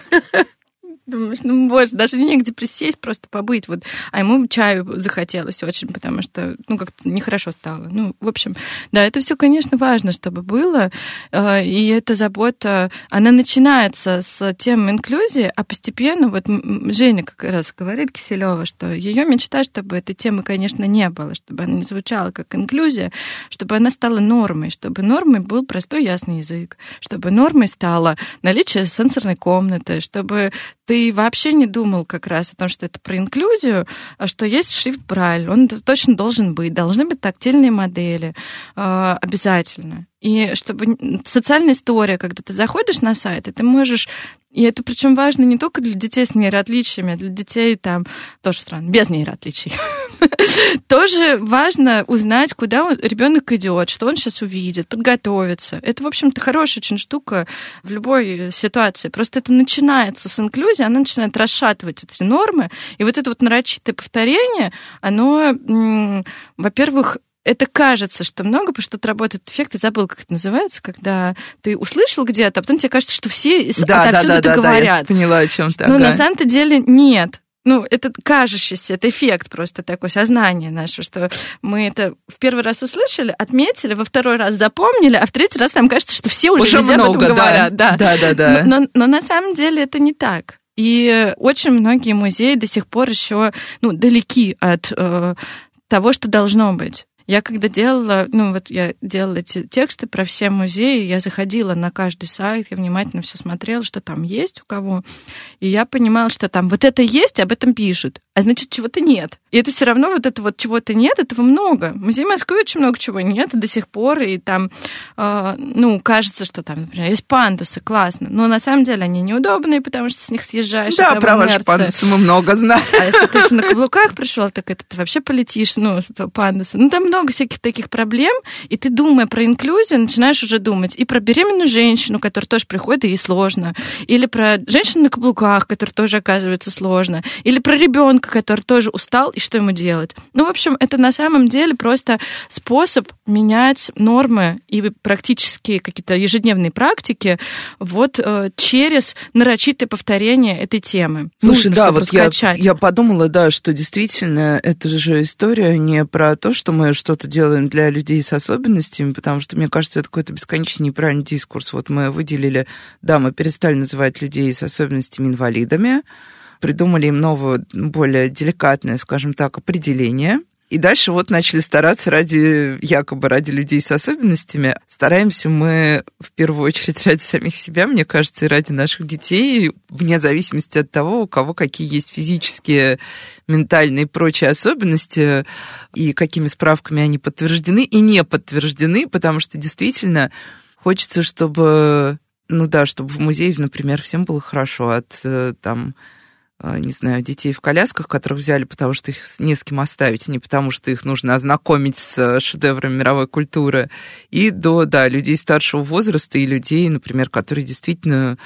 Думаешь, ну, боже, даже негде присесть, просто побыть. Вот. А ему чаю захотелось очень, потому что, ну, как-то нехорошо стало. Ну, в общем, да, это все, конечно, важно, чтобы было. Э, и эта забота, она начинается с тем инклюзии, а постепенно, вот Женя как раз говорит Киселева, что ее мечта, чтобы этой темы, конечно, не было, чтобы она не звучала как инклюзия, чтобы она стала нормой, чтобы нормой был простой ясный язык, чтобы нормой стало наличие сенсорной комнаты, чтобы ты вообще не думал как раз о том, что это про инклюзию, а что есть шрифт Брайль, он точно должен быть, должны быть тактильные модели, э, обязательно. И чтобы социальная история, когда ты заходишь на сайт, и ты можешь и это причем важно не только для детей с нейроотличиями, а для детей там тоже странно, без нейроотличий. Тоже важно узнать, куда ребенок идет, что он сейчас увидит, подготовиться. Это, в общем-то, хорошая очень штука в любой ситуации. Просто это начинается с инклюзии, она начинает расшатывать эти нормы. И вот это вот нарочитое повторение, оно, во-первых, это кажется, что много, потому что тут работает эффект, я забыл, как это называется, когда ты услышал где-то, а потом тебе кажется, что все да, отовсюду да, да, это да, говорят. Да, я поняла, о чем ты. Но ага. на самом-то деле нет. Ну, это кажущийся, это эффект просто такое сознание наше, что мы это в первый раз услышали, отметили, во второй раз запомнили, а в третий раз нам кажется, что все уже, уже везде много, об этом говорят. Да, да, да. да. Но, но, но на самом деле это не так. И очень многие музеи до сих пор еще ну, далеки от э, того, что должно быть. Я когда делала, ну вот я делала эти тексты про все музеи, я заходила на каждый сайт, я внимательно все смотрела, что там есть у кого, и я понимала, что там вот это есть, об этом пишут, а значит чего-то нет. И это все равно вот это вот чего-то нет, этого много. В музее Москвы очень много чего нет до сих пор, и там, э, ну, кажется, что там, например, есть пандусы, классно, но на самом деле они неудобные, потому что с них съезжаешь. Да, про ваши пандусы мы много знаем. А если ты же на каблуках пришел, так это ты вообще полетишь, ну, с этого пандуса. Ну, там много всяких таких проблем, и ты, думая про инклюзию, начинаешь уже думать и про беременную женщину, которая тоже приходит, и ей сложно, или про женщину на каблуках, которая тоже оказывается сложно, или про ребенка, который тоже устал, и что ему делать. Ну, в общем, это на самом деле просто способ менять нормы и практически какие-то ежедневные практики вот э, через нарочитое повторение этой темы. Слушай, Нужно, да, вот я, я подумала, да, что действительно это же история не про то, что мы что-то делаем для людей с особенностями, потому что, мне кажется, это какой-то бесконечно неправильный дискурс. Вот мы выделили, да, мы перестали называть людей с особенностями инвалидами, придумали им новое, более деликатное, скажем так, определение – и дальше вот начали стараться ради, якобы ради людей с особенностями. Стараемся мы в первую очередь ради самих себя, мне кажется, и ради наших детей, вне зависимости от того, у кого какие есть физические, ментальные и прочие особенности, и какими справками они подтверждены и не подтверждены, потому что действительно хочется, чтобы, ну да, чтобы в музее, например, всем было хорошо от э, там не знаю, детей в колясках, которых взяли, потому что их не с кем оставить, не потому что их нужно ознакомить с э, шедеврами мировой культуры, и до, да, людей старшего возраста и людей, например, которые действительно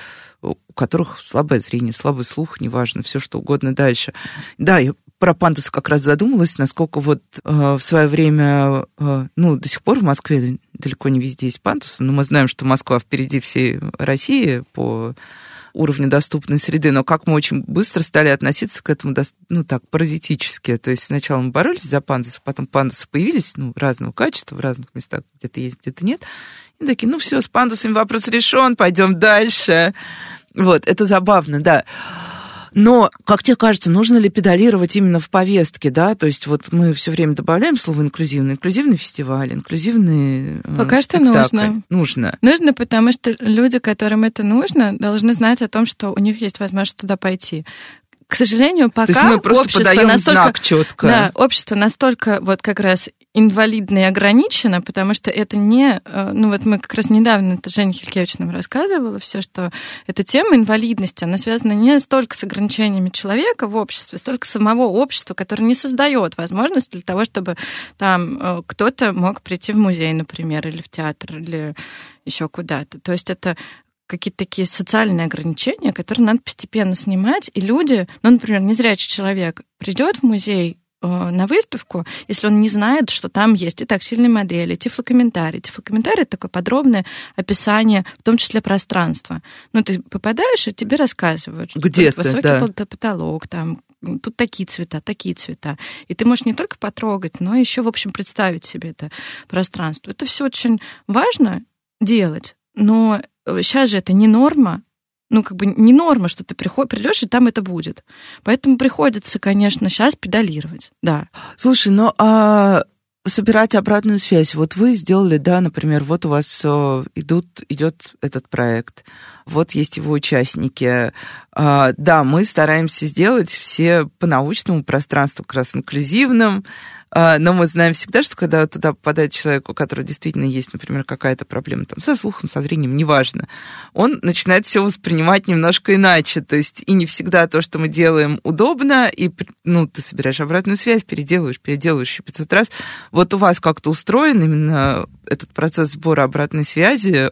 у которых слабое зрение, слабый слух, неважно, все что угодно дальше. Да, я про пандусы как раз задумалась, насколько вот э, в свое время, э, ну, до сих пор в Москве далеко не везде есть пандусы, но мы знаем, что Москва впереди всей России по уровню доступной среды, но как мы очень быстро стали относиться к этому, ну так, паразитически. То есть сначала мы боролись за пандусы, потом пандусы появились, ну, разного качества, в разных местах, где-то есть, где-то нет. И такие, ну все, с пандусами вопрос решен, пойдем дальше. Вот, это забавно, да. Но, как тебе кажется, нужно ли педалировать именно в повестке, да? То есть вот мы все время добавляем слово инклюзивный. Инклюзивный фестиваль, инклюзивный э, Пока спектакль. что нужно. Нужно. Нужно, потому что люди, которым это нужно, должны знать о том, что у них есть возможность туда пойти к сожалению, пока То есть мы просто общество подаем настолько, знак четко. Да, общество настолько вот как раз инвалидно и ограничено, потому что это не... Э, ну вот мы как раз недавно, это Женя Хилькевич нам рассказывала, все, что эта тема инвалидности, она связана не столько с ограничениями человека в обществе, столько самого общества, которое не создает возможность для того, чтобы там э, кто-то мог прийти в музей, например, или в театр, или еще куда-то. То есть это какие-то такие социальные ограничения, которые надо постепенно снимать, и люди, ну, например, незрячий человек придет в музей э, на выставку, если он не знает, что там есть и тактильные модели, тифлокомментарий. Тифлокомментарий — это такое подробное описание, в том числе пространства. Ну, ты попадаешь, и тебе рассказывают, что Где тут высокий да. потолок, там тут такие цвета, такие цвета. И ты можешь не только потрогать, но еще, в общем, представить себе это пространство. Это все очень важно делать, но сейчас же это не норма, ну, как бы не норма, что ты приход, придешь, и там это будет. Поэтому приходится, конечно, сейчас педалировать, да. Слушай, ну а собирать обратную связь. Вот вы сделали, да, например, вот у вас э, идут, идет этот проект, вот есть его участники. А, да, мы стараемся сделать все по научному пространству как раз инклюзивным, но мы знаем всегда, что когда туда попадает человек, у которого действительно есть, например, какая-то проблема там, со слухом, со зрением, неважно, он начинает все воспринимать немножко иначе. То есть и не всегда то, что мы делаем, удобно, и ну, ты собираешь обратную связь, переделываешь, переделываешь еще 500 раз. Вот у вас как-то устроен именно этот процесс сбора обратной связи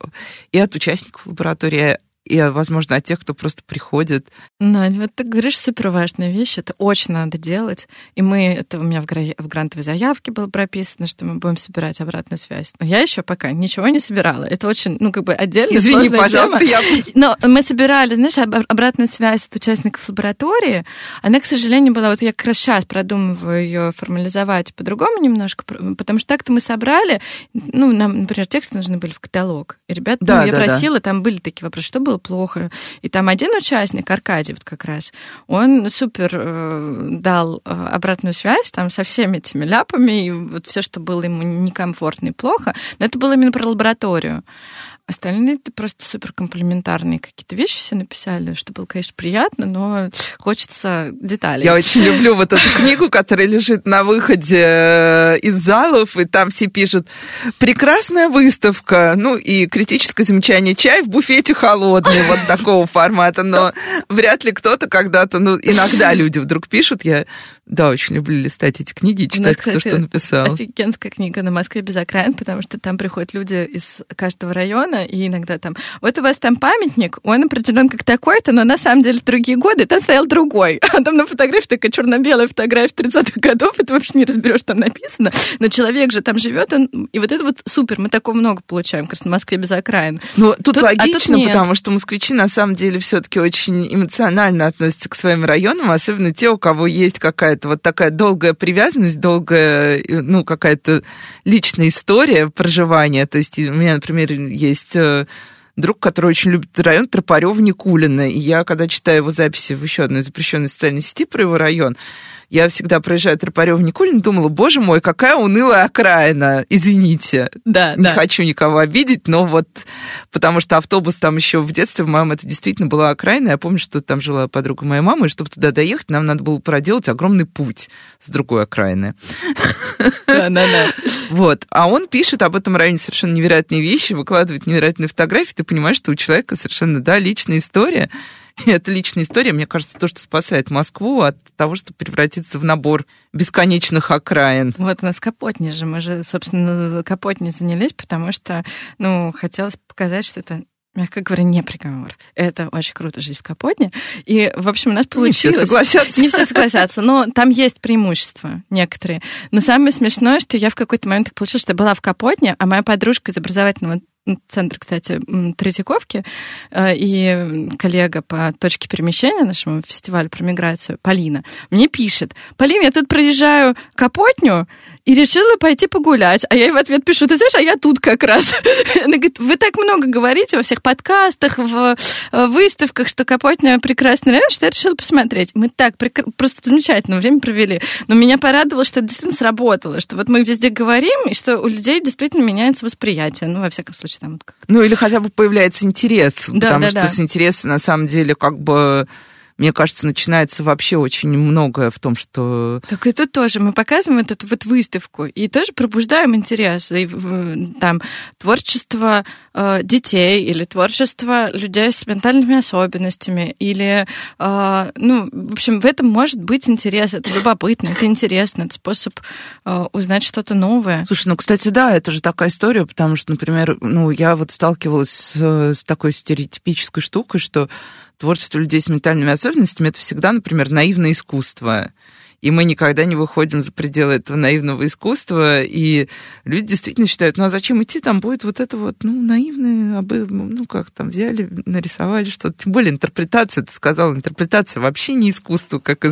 и от участников лаборатории, и, возможно, от тех, кто просто приходит. Надь, вот ты говоришь супер важная вещь, это очень надо делать. И мы, это у меня в, гра... в грантовой заявке было прописано, что мы будем собирать обратную связь. Но я еще пока ничего не собирала. Это очень, ну, как бы отдельно Извини, пожалуйста, тема. я... Но мы собирали, знаешь, обратную связь от участников лаборатории. Она, к сожалению, была, вот я как раз сейчас продумываю ее формализовать по-другому немножко, потому что так-то мы собрали, ну, нам, например, тексты нужны были в каталог. И ребята, да, ну, я да, просила, да. там были такие вопросы, что было было плохо. И там один участник, Аркадий вот как раз, он супер э, дал э, обратную связь там со всеми этими ляпами, и вот все, что было ему некомфортно и плохо. Но это было именно про лабораторию. Остальные это просто супер комплиментарные какие-то вещи все написали, что было, конечно, приятно, но хочется деталей. Я очень люблю вот эту книгу, которая лежит на выходе э, из залов, и там все пишут «Прекрасная выставка», ну и критическое замечание «Чай в буфете холодный», вот такого формата, но вряд ли кто-то когда-то, ну иногда люди вдруг пишут, я да, очень люблю листать эти книги и читать, нас, кто что написал. Офигенская книга на Москве без окраин, потому что там приходят люди из каждого района, и иногда там, вот у вас там памятник, он определен как такой-то, но на самом деле другие годы там стоял другой. А там на фотографии такая черно-белая фотография 30-х годов, и ты вообще не разберешь, что там написано. Но человек же там живет, он... и вот это вот супер, мы такого много получаем, как раз на Москве без окраин. Ну, тут, тут логично, а тут потому что москвичи на самом деле все-таки очень эмоционально относятся к своим районам, особенно те, у кого есть какая какая-то вот такая долгая привязанность, долгая, ну, какая-то личная история проживания. То есть у меня, например, есть э, друг, который очень любит район Тропарёва Никулина. И я, когда читаю его записи в еще одной запрещенной социальной сети про его район, я всегда проезжая Тропарёв Никулин, думала, боже мой, какая унылая окраина, извините. Да, Не да. хочу никого обидеть, но вот потому что автобус там еще в детстве в моем это действительно была окраина. Я помню, что там жила подруга моей мамы, и чтобы туда доехать, нам надо было проделать огромный путь с другой окраины. Да, да, да. Вот. А он пишет об этом районе совершенно невероятные вещи, выкладывает невероятные фотографии. Ты понимаешь, что у человека совершенно, да, личная история. И это личная история, мне кажется, то, что спасает Москву от того, чтобы превратиться в набор бесконечных окраин. Вот у нас Капотни же, мы же, собственно, Капотни занялись, потому что, ну, хотелось показать, что это мягко говоря, не приговор. Это очень круто жить в Капотне. И, в общем, у нас получилось... Не все согласятся. Не все согласятся, но там есть преимущества некоторые. Но самое смешное, что я в какой-то момент так получилось, что я была в Капотне, а моя подружка из образовательного центр, кстати, Третьяковки, э, и коллега по точке перемещения нашему фестивалю про миграцию, Полина, мне пишет, Полин, я тут проезжаю Капотню, и решила пойти погулять. А я ей в ответ пишу, ты знаешь, а я тут как раз. Она говорит, вы так много говорите во всех подкастах, в э, выставках, что Капотня прекрасный район, что я решила посмотреть. Мы так просто замечательное время провели. Но меня порадовало, что это действительно сработало, что вот мы везде говорим, и что у людей действительно меняется восприятие. Ну, во всяком случае, там вот Ну, или хотя бы появляется интерес. Да, потому да, что да. с интереса, на самом деле, как бы мне кажется, начинается вообще очень многое в том, что... Так и тут тоже мы показываем эту вот выставку и тоже пробуждаем интерес. И, там творчество э, детей или творчество людей с ментальными особенностями или, э, ну, в общем, в этом может быть интерес. Это любопытно, это интересно, это способ э, узнать что-то новое. Слушай, ну, кстати, да, это же такая история, потому что, например, ну, я вот сталкивалась с, с такой стереотипической штукой, что творчество людей с ментальными особенностями это всегда, например, наивное искусство. И мы никогда не выходим за пределы этого наивного искусства. И люди действительно считают, ну а зачем идти, там будет вот это вот, ну, наивное, ну, как там взяли, нарисовали что-то. Тем более интерпретация, ты сказал, интерпретация вообще не искусство, как,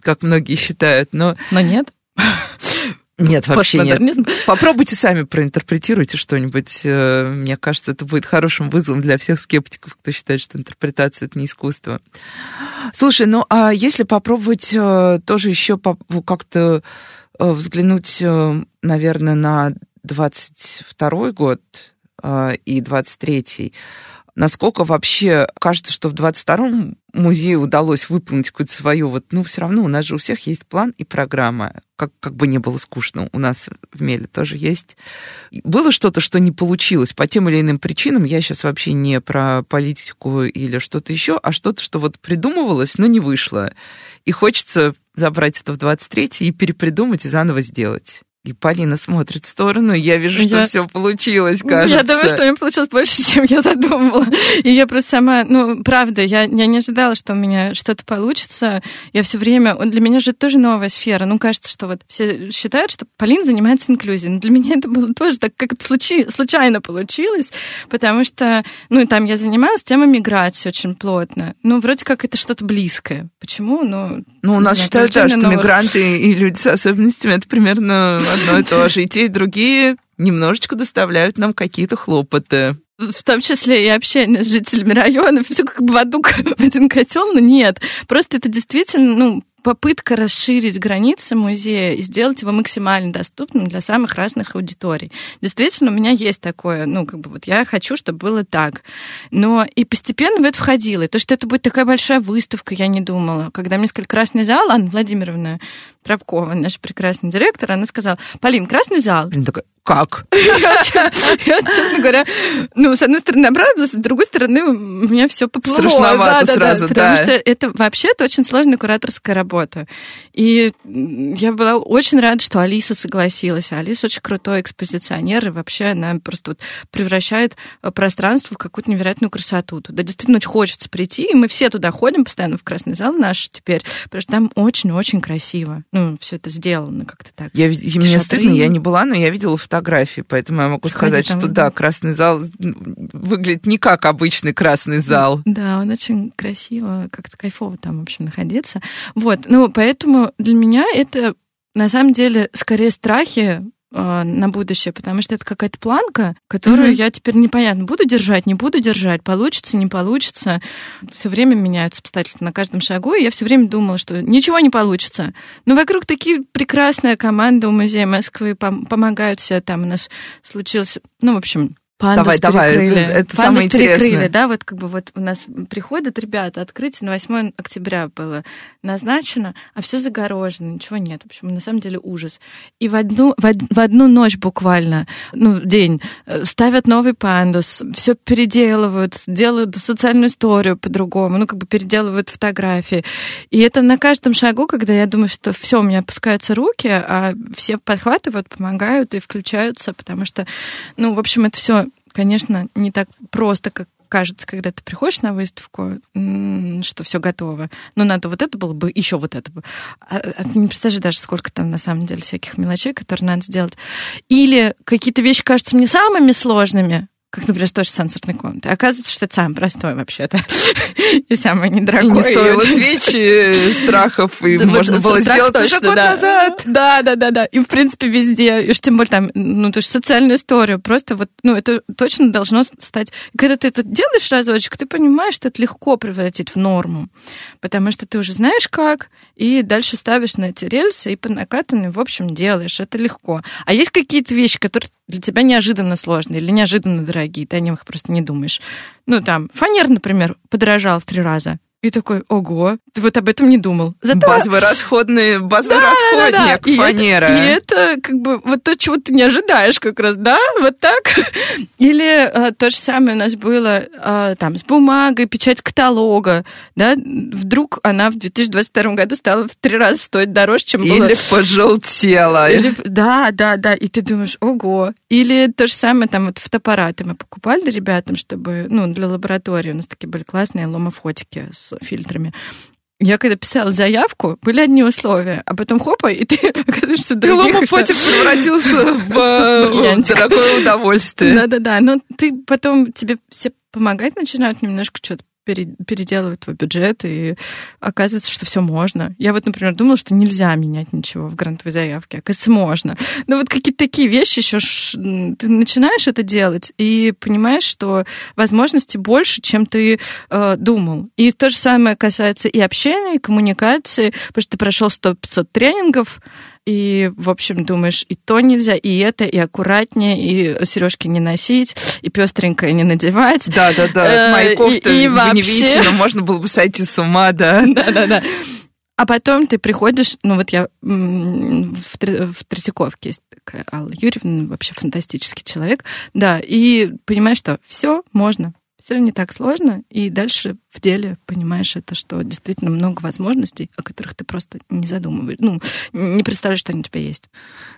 как многие считают. Но, но нет. Нет, вообще нет. Попробуйте сами проинтерпретируйте что-нибудь. Э, мне кажется, это будет хорошим вызовом для всех скептиков, кто считает, что интерпретация это не искусство. Слушай, ну а если попробовать э, тоже еще как-то э, взглянуть, наверное, на 22 год и 23 насколько вообще кажется, что в 22-м музею удалось выполнить какую-то свою, вот, ну, все равно у нас же у всех есть план и программа, как, как бы не было скучно, у нас в Меле тоже есть. Было что-то, что не получилось по тем или иным причинам, я сейчас вообще не про политику или что-то еще, а что-то, что вот придумывалось, но не вышло. И хочется забрать это в 23-й и перепридумать и заново сделать. И Полина смотрит в сторону, я вижу, что я... все получилось, кажется. Я думаю, что у меня получилось больше, чем я задумывала. И я просто сама, ну, правда, я, я не ожидала, что у меня что-то получится. Я все время... Для меня же это тоже новая сфера. Ну, кажется, что вот все считают, что Полина занимается инклюзией. Но для меня это было тоже так, как это случай, случайно получилось, потому что, ну, и там я занималась темой миграции очень плотно. Ну, вроде как это что-то близкое. Почему? Ну, ну у нас считают, да, что новых... мигранты и люди с особенностями это примерно одно и то же. И те, и другие немножечко доставляют нам какие-то хлопоты. В том числе и общение с жителями района, все как бы в, одну, в один котел, но нет. Просто это действительно, ну, попытка расширить границы музея и сделать его максимально доступным для самых разных аудиторий. Действительно, у меня есть такое, ну, как бы вот я хочу, чтобы было так. Но и постепенно в это входило. И то, что это будет такая большая выставка, я не думала. Когда мне сказали «Красный зал», Анна Владимировна Тропкова, наш прекрасный директор, она сказала, Полин, красный зал. Она такая, как? Я, честно говоря, ну, с одной стороны, обрадовалась, с другой стороны, у меня все поплыло. Страшновато да, сразу, да, да. Потому что это вообще это очень сложная кураторская работа. И я была очень рада, что Алиса согласилась. Алиса очень крутой экспозиционер, и вообще она просто вот превращает пространство в какую-то невероятную красоту. Туда действительно очень хочется прийти, и мы все туда ходим постоянно в Красный зал наш теперь, потому что там очень-очень красиво. Ну, все это сделано как-то так. Я, мне стыдно, я не была, но я видела фотографии, поэтому я могу сказать, там, что да, красный зал выглядит не как обычный красный зал. Да, он очень красиво, как-то кайфово там, в общем, находиться. Вот, ну, поэтому для меня это на самом деле скорее страхи на будущее, потому что это какая-то планка, которую mm-hmm. я теперь непонятно, буду держать, не буду держать, получится, не получится. Все время меняются обстоятельства на каждом шагу, и я все время думала, что ничего не получится. Но вокруг такие прекрасная команда у Музея Москвы пом- помогают все. Там у нас случился, ну, в общем, Пандус давай, перекрыли. давай, это Пандус самое перекрыли, интересное. да, вот как бы вот у нас приходят ребята, открытие на 8 октября было назначено, а все загорожено, ничего нет. В общем, на самом деле ужас. И в одну, в, од- в одну ночь буквально, ну, день, э, ставят новый пандус, все переделывают, делают социальную историю по-другому, ну, как бы переделывают фотографии. И это на каждом шагу, когда я думаю, что все, у меня опускаются руки, а все подхватывают, помогают и включаются, потому что, ну, в общем, это все конечно, не так просто, как кажется, когда ты приходишь на выставку, что все готово, но надо вот это было бы, еще вот это бы. А, а ты не представляешь даже, сколько там на самом деле всяких мелочей, которые надо сделать. Или какие-то вещи кажутся мне самыми сложными, как, например, тоже сенсорной комнаты. Оказывается, что это самый простой вообще-то и самый недорогой. И не стоило свечи, страхов, и можно было сделать уже год назад. Да, да, да, да. И, в принципе, везде. И уж тем более там, ну, то есть социальную историю. Просто вот, ну, это точно должно стать... Когда ты это делаешь разочек, ты понимаешь, что это легко превратить в норму. Потому что ты уже знаешь как, и дальше ставишь на эти рельсы, и по накатанной, в общем, делаешь. Это легко. А есть какие-то вещи, которые для тебя неожиданно сложные или неожиданно дорогие, ты о них просто не думаешь. Ну, там, фанер, например, подорожал в три раза. И такой, ого, ты вот об этом не думал. Зато... Базовый расходный, базовый да, расходник, да, да. фанера. И это, и это как бы вот то, чего ты не ожидаешь как раз, да, вот так. Или а, то же самое у нас было а, там с бумагой, печать каталога, да, вдруг она в 2022 году стала в три раза стоить дороже, чем было. Или пожелтела. Или, да, да, да, и ты думаешь, ого. Или то же самое там вот фотоаппараты мы покупали ребятам, чтобы, ну, для лаборатории у нас такие были классные ломофотики с фильтрами. Я когда писала заявку, были одни условия, а потом хопа, и ты оказываешься в других. И фотик превратился в э, дорогое удовольствие. Да-да-да, но ты потом, тебе все помогать начинают немножко что-то переделывать твой бюджет, и оказывается, что все можно. Я вот, например, думала, что нельзя менять ничего в грантовой заявке, оказывается, можно. Но вот какие-то такие вещи еще ты начинаешь это делать и понимаешь, что возможностей больше, чем ты э, думал. И то же самое касается и общения, и коммуникации, потому что ты прошел 100-500 тренингов, и, в общем, думаешь, и то нельзя, и это, и аккуратнее, и сережки не носить, и пестренькое не надевать. Да, да, да. И, и вы вообще... не видите, но можно было бы сойти с ума, да. Да, да, да. А потом ты приходишь, ну вот я в, в Третьяковке есть такая Алла Юрьевна, вообще фантастический человек, да, и понимаешь, что все можно, все не так сложно, и дальше в деле понимаешь это, что действительно много возможностей, о которых ты просто не задумываешь, ну, не представляешь, что они у тебя есть.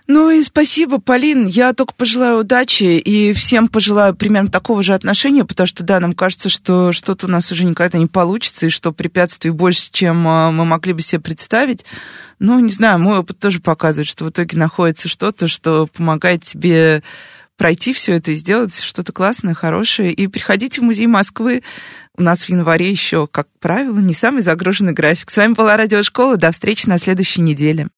Ну и спасибо, Полин. Я только пожелаю удачи и всем пожелаю примерно такого же отношения, потому что, да, нам кажется, что что-то у нас уже никогда не получится, и что препятствий больше, чем а, мы могли бы себе представить. Ну, не знаю, мой опыт тоже показывает, что в итоге находится что-то, что помогает тебе пройти все это и сделать что-то классное, хорошее. И приходите в музей Москвы. У нас в январе еще, как правило, не самый загруженный график. С вами была Радиошкола. До встречи на следующей неделе.